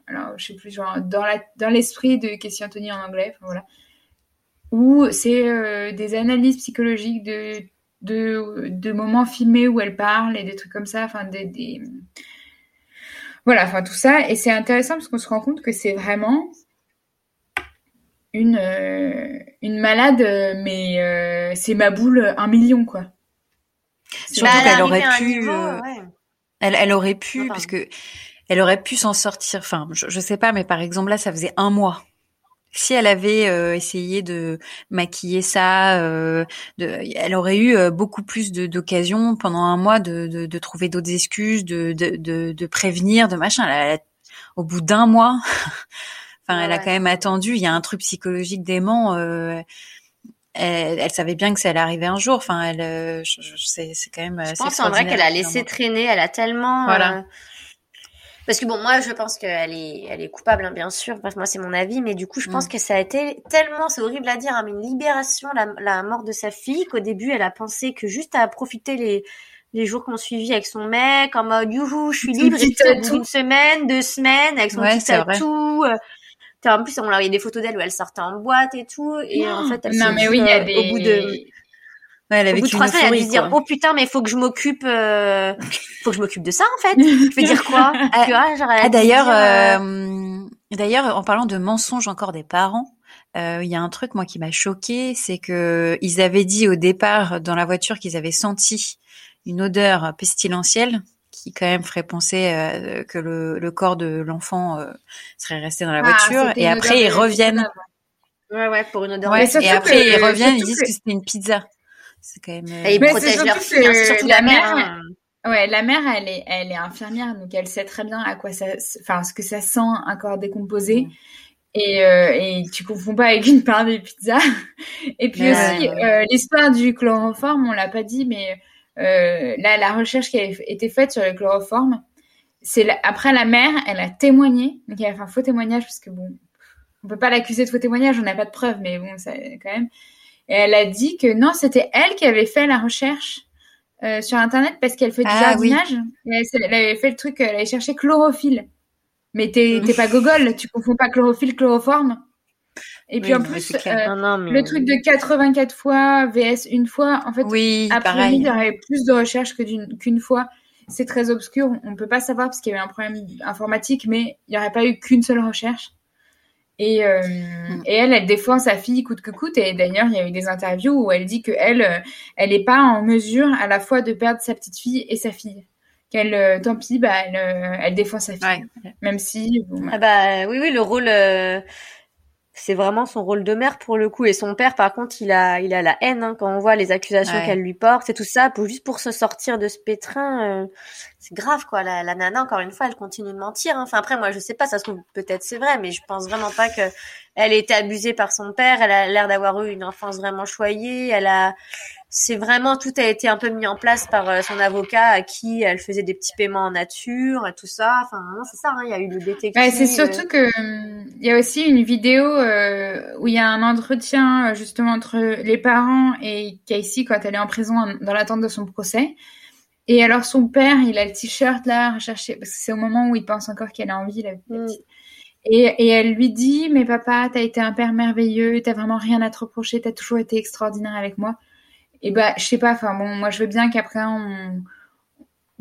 alors je sais plus genre dans la dans l'esprit de Casey Anthony en anglais enfin, voilà. Où c'est euh, des analyses psychologiques de, de de moments filmés où elle parle et des trucs comme ça enfin des, des voilà enfin tout ça. Et c'est intéressant parce qu'on se rend compte que c'est vraiment une euh, une malade mais euh, c'est ma boule un million quoi Surtout Bah, qu'elle aurait pu, niveau, euh, ouais. Elle, elle aurait pu, parce que elle aurait pu s'en sortir. Enfin, je, je sais pas, mais par exemple là, ça faisait un mois. Si elle avait euh, essayé de maquiller ça, euh, de, elle aurait eu euh, beaucoup plus de- d'occasions pendant un mois de, de, de trouver d'autres excuses, de, de, de, de prévenir, de machin. Elle au bout d'un mois, enfin, Ouais, elle a quand même attendu. Il y a un truc psychologique dément. euh, elle, elle savait bien que ça allait arriver un jour. Enfin, elle, euh, je, je- c'est, c'est quand même. Je pense en vrai qu'elle a laissé traîner, elle a tellement. Voilà. euh, Parce que bon, moi, je pense qu'elle est, elle est coupable, hein, bien sûr. Parce que moi, c'est mon avis, mais du coup, je pense Mm. que ça a été tellement, c'est horrible à dire, hein, mais une libération, la, la mort de sa fille, qu'au début, elle a pensé que juste à profiter les les jours qu'on suivi avec son mec, en mode youhou, je suis libre, et d'une semaine, deux semaines, avec son Ouais, petit tatou. T'as- En plus, on a eu des photos d'elle où elle sortait en boîte et tout, et en fait, elle non mais dit, oui il y a euh, des au bout de Ouais, elle au avait bout de une trois semaines, elle a dû se dire oh putain mais faut que je m'occupe euh... faut que je m'occupe de ça en fait. Je vais dire quoi? Tu vois genre elle a Ah se d'ailleurs, dire, euh, euh, d'ailleurs, en parlant de mensonges encore des parents, il y a un truc moi qui m'a choqué, c'est que ils avaient dit au départ dans la voiture qu'ils avaient senti une odeur pestilentielle qui quand même ferait penser euh, que le, le, corps de l'enfant euh, serait resté dans la ah, voiture. et après, ils reviennent. Ouais, ouais, pour une odeur. Ouais, et après, ils reviennent, ils disent que, c'était une pizza. C'est quand même. Et ils protègent leur fille, hein, surtout la, mère. Hein. Ouais, la mère, elle est, elle est infirmière, donc elle sait très bien à quoi ça, enfin, ce que ça sent un corps décomposé. Mm. Et, euh, et tu confonds pas avec une part de pizza. et puis aussi, euh, l'histoire du chloroforme, on l'a pas dit, mais euh, là, la recherche qui a été faite sur le chloroforme, c'est après la mère, elle a témoigné, donc elle a fait un faux témoignage parce que bon, on peut pas l'accuser de faux témoignage, on n'a pas de preuves, mais bon, ça quand même. Et elle a dit que non, c'était elle qui avait fait la recherche euh, sur internet parce qu'elle fait du ah jardinage. elle, avait fait le truc, elle avait cherché chlorophylle. Mais t'es pas gogol, tu confonds pas chlorophylle, chloroforme. Et puis en plus, euh, le truc de 84 fois VS une fois, en fait, oui, après il y aurait plus de recherches que qu'une fois. C'est très obscur, on peut pas savoir parce qu'il y avait un problème informatique, mais il n'y aurait pas eu qu'une seule recherche. Et, euh, mm. et elle, elle défend sa fille coûte que coûte. Et d'ailleurs, il y a eu des interviews où elle dit que elle, euh, elle n'est pas en mesure à la fois de perdre sa petite fille et sa fille. Qu'elle, tant pis, bah, elle, elle défend sa fille, même si. Bon, ah bah oui, oui, le rôle c'est vraiment son rôle de mère pour le coup. Et son père par contre il a il a la haine hein, quand on voit les accusations qu'elle lui porte. Et tout ça pour juste pour se sortir de ce pétrin euh, c'est grave quoi. La, la, nana encore une fois elle continue de mentir hein. enfin après moi je sais pas ça se trouve peut-être c'est vrai mais je pense vraiment pas que elle ait été abusée par son père. Elle a l'air d'avoir eu une enfance vraiment choyée. Elle a c'est vraiment tout a été un peu mis en place par euh, son avocat à qui elle faisait des petits paiements en nature et tout ça. Enfin, c'est ça. Hein, il y a eu le détective. C'est surtout que il y a aussi une vidéo euh, où il y a un entretien justement entre les parents et Casey quand elle est en prison dans l'attente de son procès. Et alors son père, il a le t-shirt là recherché parce que c'est au moment où il pense encore qu'elle a envie la mm. Et, et, elle lui dit, mais papa, t'as été un père merveilleux, t'as vraiment rien à te reprocher, t'as toujours été extraordinaire avec moi et bah je sais pas enfin bon moi je veux bien qu'après on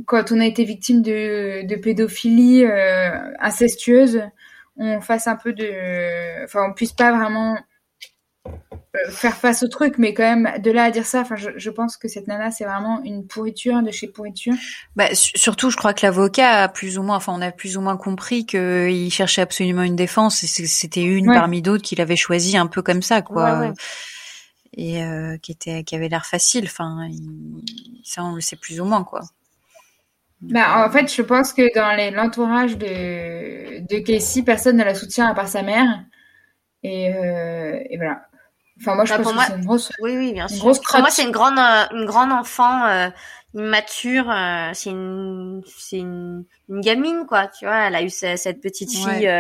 quand on a été victime de, de pédophilie euh, incestueuse on fasse un peu de enfin on puisse pas vraiment euh, faire face au truc, mais quand même, de là à dire ça, enfin, je, je pense que cette nana, c'est vraiment une pourriture de chez pourriture. Bah, surtout, je crois que l'avocat a plus ou moins, enfin, on a plus ou moins compris qu'il cherchait absolument une défense, et c'était une parmi d'autres qu'il avait choisi un peu comme ça, quoi. Ouais, ouais et euh, qui était qui avait l'air facile. Enfin, ça on le sait plus ou moins quoi. Bah, en fait, je pense que dans l'entourage de, de Casey, personne ne la soutient à part sa mère. Et, euh, et voilà. Enfin, moi, je bah, pense que c'est une grosse. Oui, oui, bien sûr. pour moi, c'est une grande, euh, une grande enfant euh, immature. Euh, c'est une, c'est une, une, gamine, quoi. Tu vois, elle a eu cette petite fille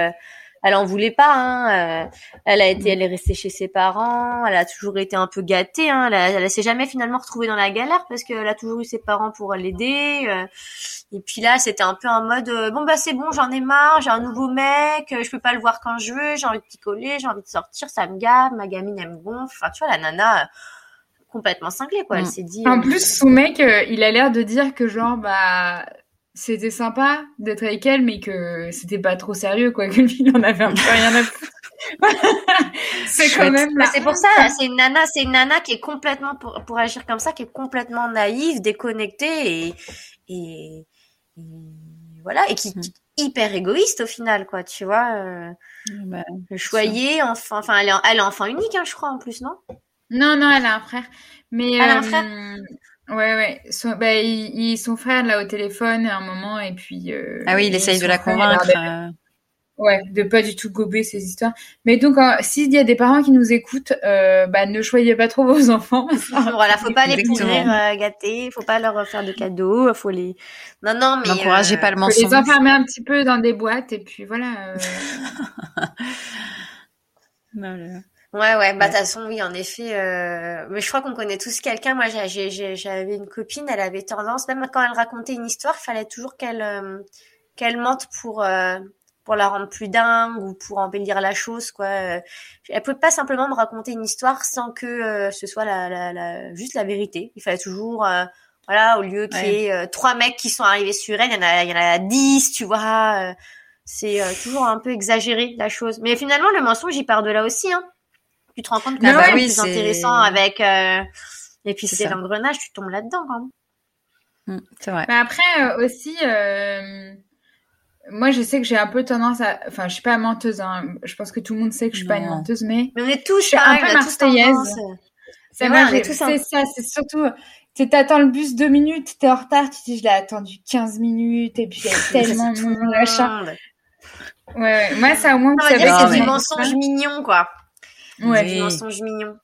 elle en voulait pas. Hein. Euh, elle a été, elle est restée chez ses parents. Elle a toujours été un peu gâtée. Hein. Elle, elle, s'est jamais finalement retrouvée dans la galère parce qu'elle a toujours eu ses parents pour l'aider. Euh. et puis là, c'était un peu en mode euh, bon bah c'est bon, j'en ai marre, j'ai un nouveau mec, je peux pas le voir quand je veux, j'ai envie de picoler, j'ai envie de sortir, ça me gave, ma gamine elle me gonfle. Enfin tu vois la nana complètement cinglée quoi. Elle mm. s'est dit. En plus, son mec, il a l'air de dire que genre bah c'était sympa d'être avec elle, mais que c'était pas trop sérieux, quoi, que lui, il en avait un peu rien à foutre. c'est quand même C'est pour ça, c'est une nana, c'est une nana qui est complètement, pour, pour, agir comme ça, qui est complètement naïve, déconnectée et, et, voilà, et qui, est hyper égoïste au final, quoi, tu vois. Euh, bah, choyer, enfin, enfin, elle est, elle est enfant unique, hein, je crois, en plus, non? Non, non, elle a un frère. Mais, elle a un frère? Ouais, ouais. Son, bah, il, son frère là au téléphone à un moment et puis. Euh, ah oui, il essaye de la convaincre. Euh. Ouais, de pas du tout gober ces histoires. Mais donc, s'il y a des parents qui nous écoutent, euh, bah, ne choyez pas trop vos enfants. voilà, faut pas les pourrir, euh, gâter, faut pas leur faire de cadeaux, faut les. Non, non, mais. N'encouragez pas le mensonge. Faut les enfermer un petit peu dans des boîtes et puis voilà. non, Ouais, ouais, bah de toute façon, oui, en effet. Euh... Mais je crois qu'on connaît tous quelqu'un. Moi, j'avais une copine, elle avait tendance, même quand elle racontait une histoire, il fallait toujours qu'elle euh, qu'elle mente pour euh, pour la rendre plus dingue ou pour embellir la chose, quoi. Elle pouvait pas simplement me raconter une histoire sans que euh, ce soit la, la, la, juste la vérité. Il fallait toujours, voilà, au lieu qu'il y ait trois mecs qui sont arrivés sur elle, il y en a, il y en a dix, tu vois. c'est toujours un peu exagéré la chose. Mais finalement, le mensonge, il part de là aussi, hein Tu te rends compte que c'est plus intéressant avec. euh, Et puis C'est l'engrenage, tu tombes là-dedans quand même. Mm, c'est vrai. Mais après euh, aussi, euh, moi je sais que j'ai un peu tendance à, enfin je suis pas menteuse, hein. je pense que tout le monde sait que je suis pas une menteuse, mais Mais on est tous Je suis un peu marseillaise. tendance. c'est un- c'est ça, c'est surtout, tu t'attends le bus deux minutes, t'es en retard, tu te dis je l'ai attendu 15 minutes et puis il y a tellement de monde, machin. Ouais, ouais, moi ça au moins On ça va dire c'est du mensonge mignon, quoi. Ouais. Oui. Du mensonge mignon.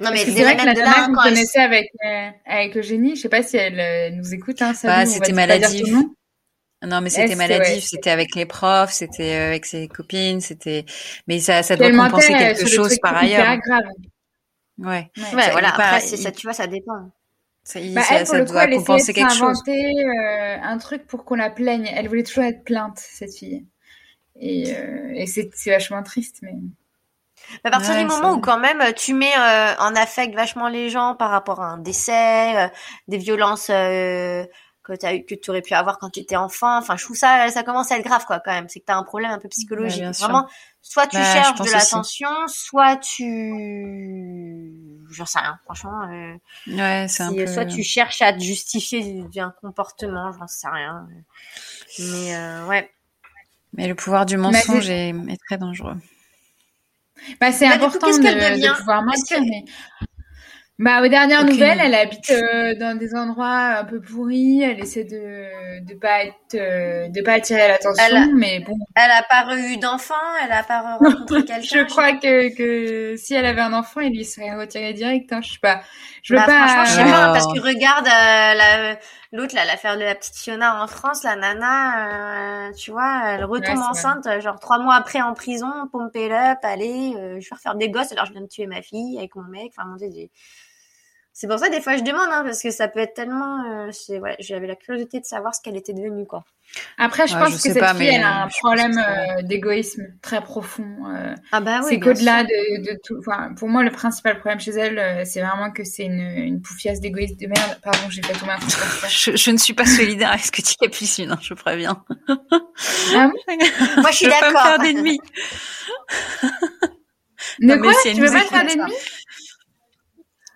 Non, mais c'est vrai que la là, qu'on elle- connaissait avec, euh, avec Eugénie, je sais pas si elle euh, nous écoute, hein, Bah, c'était maladif. Non, mais Elle, c'était maladif, ouais, c'était avec les profs, c'était euh, avec ses copines, c'était. Mais ça, ça doit Elle compenser euh, quelque chose par ailleurs. graves. Ouais. Ouais. Ouais, Ça, voilà, après, il- ça, tu vois, ça dépend. Ça, Bah, ça, elle, pour ça le coup, doit elle essayait compenser de quelque chose. s'inventer euh, un truc pour qu'on la plaigne. Elle voulait toujours être plainte, cette fille. Et, euh, et c'est c'est vachement triste, mais... À partir Ouais, du moment où quand même tu mets euh, en affect vachement les gens par rapport à un décès, euh, des violences euh, que tu eu que tu aurais pu avoir quand tu étais enfant, enfin je trouve ça ça commence à être grave quoi quand même, c'est que tu as un problème un peu psychologique. Ouais. Vraiment soit tu Bah, cherches de l'attention, soit tu j'en sais rien franchement euh, Ouais, c'est un peu. soit tu cherches à te justifier d'un comportement, j'en sais rien. Mais euh, ouais. Mais le pouvoir du mensonge est, est très dangereux. Bah, c'est Bah, coup, important de, de pouvoir mentir, que- mais... Bah, aux dernières nouvelles, elle habite euh, dans des endroits un peu pourris. Elle essaie de de pas être, euh, de pas attirer l'attention, Elle a- mais bon, Elle a pas eu d'enfant, elle a pas rencontré quelqu'un. je crois que que si elle avait un enfant, il lui serait retiré direct. Hein. Je sais pas, je veux Bah, pas. franchement, je sais pas, parce que regarde euh, la- l'autre, là, l'affaire de la petite Fiona en France, la nana, euh, tu vois, elle retombe Ouais, enceinte, euh, genre trois mois après en prison, pompe it up, allez, euh, je vais refaire des gosses, alors je viens de tuer ma fille avec mon mec, enfin, mon dieu, c'est pour ça, des fois, je demande, hein, parce que ça peut être tellement, euh, ouais, j'avais la curiosité de savoir ce qu'elle était devenue, quoi. Après, je Ouais, pense je que cette pas, fille, elle a un je problème euh, d'égoïsme très profond. euh, Ah bah oui, c'est qu'au-delà de, de tout. Enfin, pour moi, le principal problème chez elle, euh, c'est vraiment que c'est une, une poufiasse d'égoïste de merde. Pardon, j'ai fait tomber un. Je, je ne suis pas solidaire avec ce que dit Capucine, hein, je préviens. Ah bon Moi, je suis veux pas me d'accord. faire d'ennemis. De mais quoi? si elle Tu veux pas te faire d'ennemis?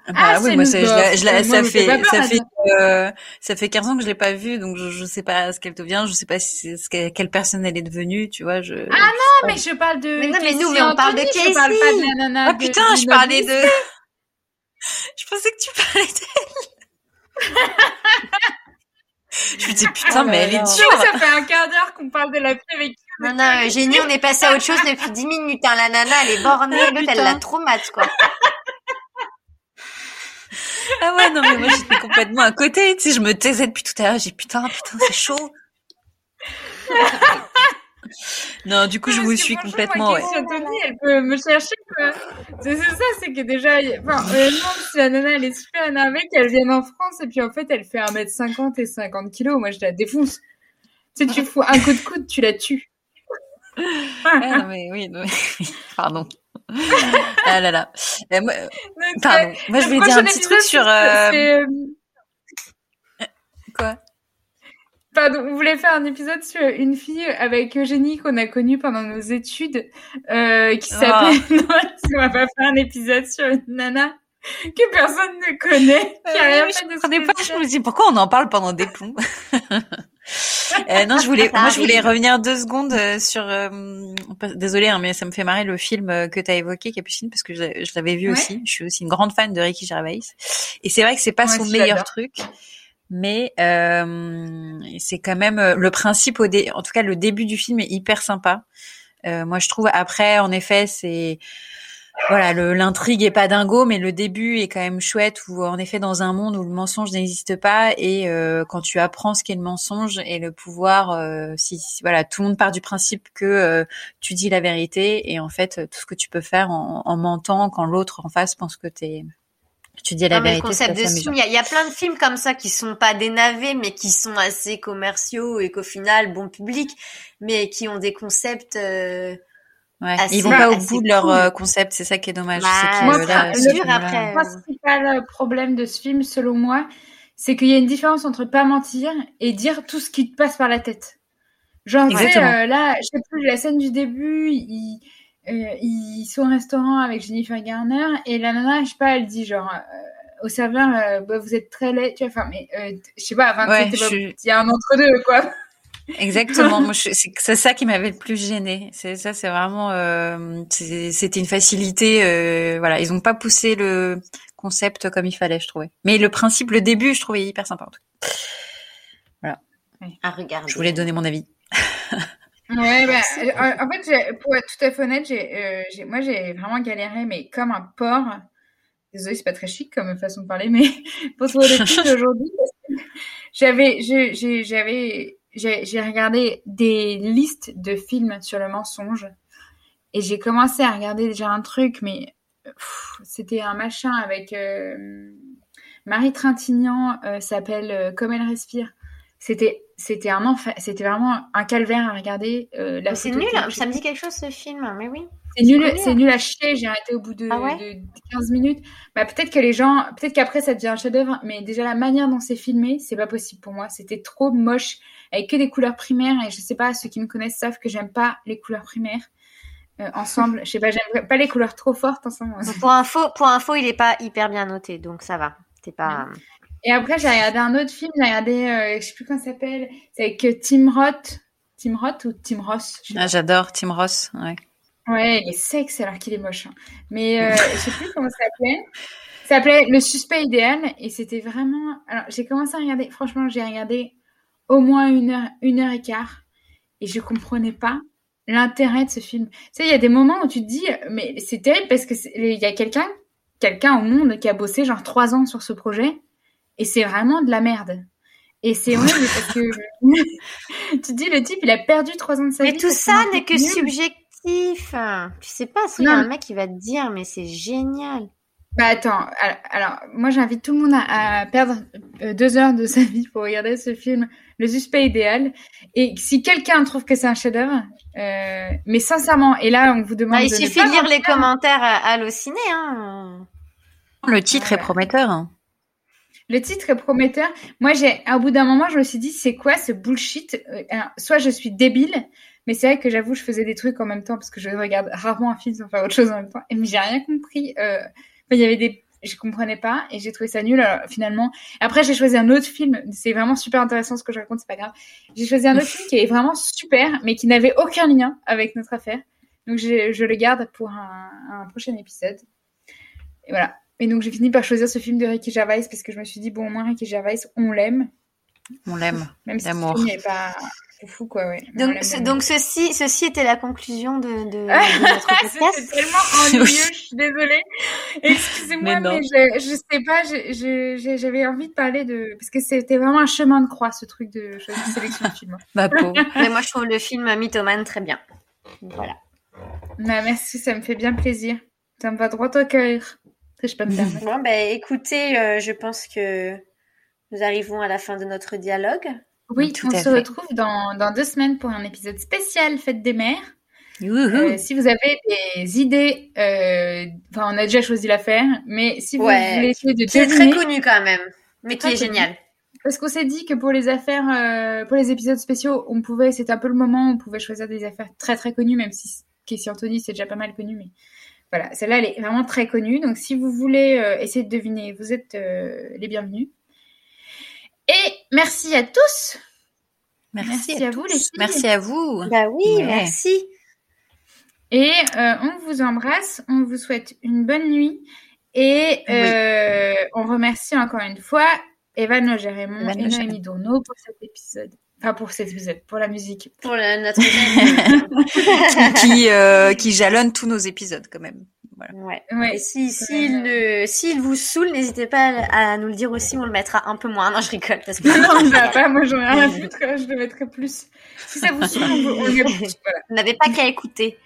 Bah Ah, oui, moi, je la, je la- moi, ça fait, peur, ça fait, euh, ça fait 15 ans que je l'ai pas vue, donc je, je sais pas ce qu'elle devient, je sais pas si, ce que- quelle personne elle est devenue, tu vois, je. Ah non, mais je parle de. Mais non, mais Casey nous, mais on parle de Anthony, Je parle Casey. pas de la nana. Ah de- putain, du je parlais de. Je pensais que tu parlais d'elle. je me dis putain, Oh mais elle est dure. Ça fait un quart d'heure qu'on parle de la fille avec Non, non, génie, on est passé à autre chose depuis 10 minutes, hein. La nana, elle est bornée, l'autre, elle l'a trop mat, quoi. Ah ouais, non, mais moi j'étais complètement à côté, tu sais, je me taisais depuis tout à l'heure, j'ai putain, putain, c'est chaud. non, du coup, je vous suis complètement, moi, ouais. Anthony, elle peut me chercher, quoi. C'est ça, c'est que déjà, enfin, honnêtement, si la nana, elle est super énervée, qu'elle vienne en France, et puis en fait, elle fait 1m50 et 50 kilos, moi, je la défonce. Tu sais, tu fous un coup de coude, tu la tues. Ouais, non, mais oui, non, mais- oui, pardon. ah là là. Euh, moi, Donc, pardon. Moi, je voulais dire un petit truc sur, euh, euh, quoi? Pardon, on voulait faire un épisode sur une fille avec Eugénie qu'on a connue pendant nos études, euh, qui Ah. s'appelle. Non, parce qu'on va pas faire un épisode sur une nana que personne ne connaît, qui a rien fait je comprenais pas, je me dis pourquoi on en parle pendant des plombs? Euh, non, je voulais, moi, je voulais revenir deux secondes euh, sur. Euh, désolée, hein, mais ça me fait marrer le film euh, que tu as évoqué, Capucine, parce que je, je l'avais vu Ouais. aussi. Je suis aussi une grande fan de Ricky Gervais, et c'est vrai que c'est pas son meilleur truc, mais euh, c'est quand même euh, le principe au dé. En tout cas, le début du film est hyper sympa. Euh, moi, je trouve. Après, en effet, c'est voilà, l'intrigue est pas dingo, mais le début est quand même chouette. Où en effet, dans un monde où le mensonge n'existe pas, et euh, quand tu apprends ce qu'est le mensonge et le pouvoir, euh, si, si- voilà, tout le monde part du principe que euh, tu dis la vérité, et en fait, tout ce que tu peux faire en, en mentant quand l'autre en face pense que t'es tu dis la Non, mais le vérité, concept de film, amusant. il y, a- il y a plein de films comme ça qui sont pas des navets, mais qui sont assez commerciaux et qu'au final, bon public, mais qui ont des concepts, euh, Ouais. Ils vont pas au bout de leur cool. euh, concept, c'est ça qui est dommage. Bah, Moi, euh, là, le film-là- après. Le principal problème de ce film, selon moi, c'est qu'il y a une différence entre pas mentir et dire tout ce qui te passe par la tête. Genre, tu sais, euh, là, je sais plus, la scène du début, il, ils sont au restaurant avec Jennifer Garner et la nana, je sais pas, elle dit genre au serveur, bah, vous êtes très laid, tu vois. Enfin, mais je sais pas, enfin, Ouais, c'était pas- je- il y a un entre deux quoi. Exactement. C'est ça qui m'avait le plus gêné. C'est ça, c'est vraiment, euh, c'était une facilité. euh, voilà, ils ont pas poussé le concept comme il fallait, je trouvais. Mais le principe, le début, je trouvais hyper sympa. en tout cas. À regarder. Je voulais donner mon avis. Ouais, bah, euh, en fait, pour être tout à fait honnête, j'ai, euh, moi, j'ai vraiment galéré, mais comme un porc. Désolée, c'est pas très chic comme façon de parler, mais pour trouver le film d'aujourd'hui, parce que j'avais, j'avais, j'ai, regardé des listes de films sur le mensonge et j'ai commencé à regarder déjà un truc, mais c'était un machin avec euh, Marie Trintignant, euh, s'appelle euh, Comme elle respire. C'était, c'était un enfer, c'était vraiment un calvaire à regarder. euh, la C'est nul, ça me dit quelque chose ce film, mais oui. c'est nul, c'est hein. nul à chier. J'ai arrêté au bout de, Ah ouais de 15 minutes. Bah, peut-être que les gens, peut-être qu'après ça devient un chef-d'œuvre, mais déjà la manière dont c'est filmé, c'est pas possible pour moi. C'était trop moche, avec que des couleurs primaires. Et je sais pas, ceux qui me connaissent savent que j'aime pas les couleurs primaires euh, ensemble. Je sais pas, j'aime pas les couleurs trop fortes ensemble. Pour info, pour info, il est pas hyper bien noté, donc ça va. T'es pas. Et après, j'ai regardé un autre film. J'ai regardé, euh, je sais plus comment ça s'appelle. C'est avec Tim Roth. Tim Roth ou Tim Ross Ah, j'adore Tim Ross. Ouais. Ouais, il est sexe alors qu'il est moche. hein. Mais euh, je sais plus comment ça s'appelait. Ça s'appelait Le suspect idéal et c'était vraiment. Alors j'ai commencé à regarder. Franchement, j'ai regardé au moins une heure, une heure et quart et je comprenais pas l'intérêt de ce film. Tu sais, il y a des moments où tu te dis, mais c'est terrible parce que il y a quelqu'un, quelqu'un au monde qui a bossé genre trois ans sur ce projet et c'est vraiment de la merde. Et c'est horrible parce que tu te dis le type il a perdu trois ans de sa vie. Mais tout ça n'est que subjectif. Tu sais pas, il y a un mec qui va te dire, mais c'est génial. Bah attends, alors, alors, moi j'invite tout le monde à, à perdre euh, deux heures de sa vie pour regarder ce film, Le suspect idéal. Et si quelqu'un trouve que c'est un chef-d'œuvre, euh, mais sincèrement, et là on vous demande Bah, il de suffit de lire les commentaires à Allociné. Hein. Le titre est prometteur. hein. Le titre est prometteur. Moi, j'ai, au bout d'un moment, je me suis dit, c'est quoi ce bullshit? Euh, alors, Soit je suis débile, mais c'est vrai que j'avoue, je faisais des trucs en même temps parce que je regarde rarement un film sans faire autre chose en même temps. Et mais j'ai rien compris. Euh, il y avait des, je comprenais pas et j'ai trouvé ça nul. Alors, finalement, après, j'ai choisi un autre film. C'est vraiment super intéressant ce que je raconte, c'est pas grave. J'ai choisi un autre film qui est vraiment super, mais qui n'avait aucun lien avec notre affaire. Donc, je, je le garde pour un, un prochain épisode. Et voilà. Et donc j'ai fini par choisir ce film de Ricky Gervais parce que je me suis dit bon au moins Ricky Gervais on l'aime On l'aime. même si film n'est pas fou quoi ouais. Donc, ce- donc ceci, ceci était la conclusion de, de, de Ah, notre c'était podcast. tellement ennuyeux, je suis désolée. Excusez-moi, Mais je, je sais pas, je- je- j'ai- j'avais envie de parler de parce que c'était vraiment un chemin de croix ce truc de choisir sélection de film. Ma pauvre. Mais moi, je trouve le film Mythomane très bien. Voilà. Bah, merci, ça me fait bien plaisir. Ça me va droit au cœur. Je peux me permettre. Bon, ben, écoutez, euh, je pense que nous arrivons à la fin de notre dialogue. Oui, Tout on se fait. retrouve dans, dans deux semaines pour un épisode spécial Fête des mères. Euh, si vous avez des idées, euh, enfin on a déjà choisi l'affaire, mais si vous Ouais, voulez essayer de Qui est très deviner, connu quand même, mais qui est connu. génial. parce qu'on s'est dit que pour les affaires, euh, pour les épisodes spéciaux, on pouvait, c'était un peu le moment où on pouvait choisir des affaires très très connues, même si Casey Anthony c'est déjà pas mal connu, mais voilà, celle-là elle est vraiment très connue. Donc si vous voulez euh, essayer de deviner, vous êtes euh, les bienvenus. Et merci à tous. Merci, merci à, à vous, tous. les filles. Merci à vous. Bah oui, Ouais. merci. Et euh, on vous embrasse, on vous souhaite une bonne nuit et euh, on remercie encore une fois Evan Evan et. Noémie Dourneau pour cet épisode. Enfin, pour cet épisode, pour la musique. Pour notre qui, euh, qui jalonne tous nos épisodes quand même. Voilà. ouais. Ouais. Et si, s'il ne- s'il vous saoule, n'hésitez pas à, nous le dire aussi, on le mettra un peu moins. Non, je rigole. Parce que Non, ça va pas, moi j'en ai rien à foutre, je le mettrai plus. Si ça vous saoule, on, on le met plus. Voilà. Vous n'avez pas qu'à écouter.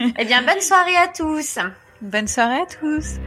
Eh bien, bonne soirée à tous. Bonne soirée à tous.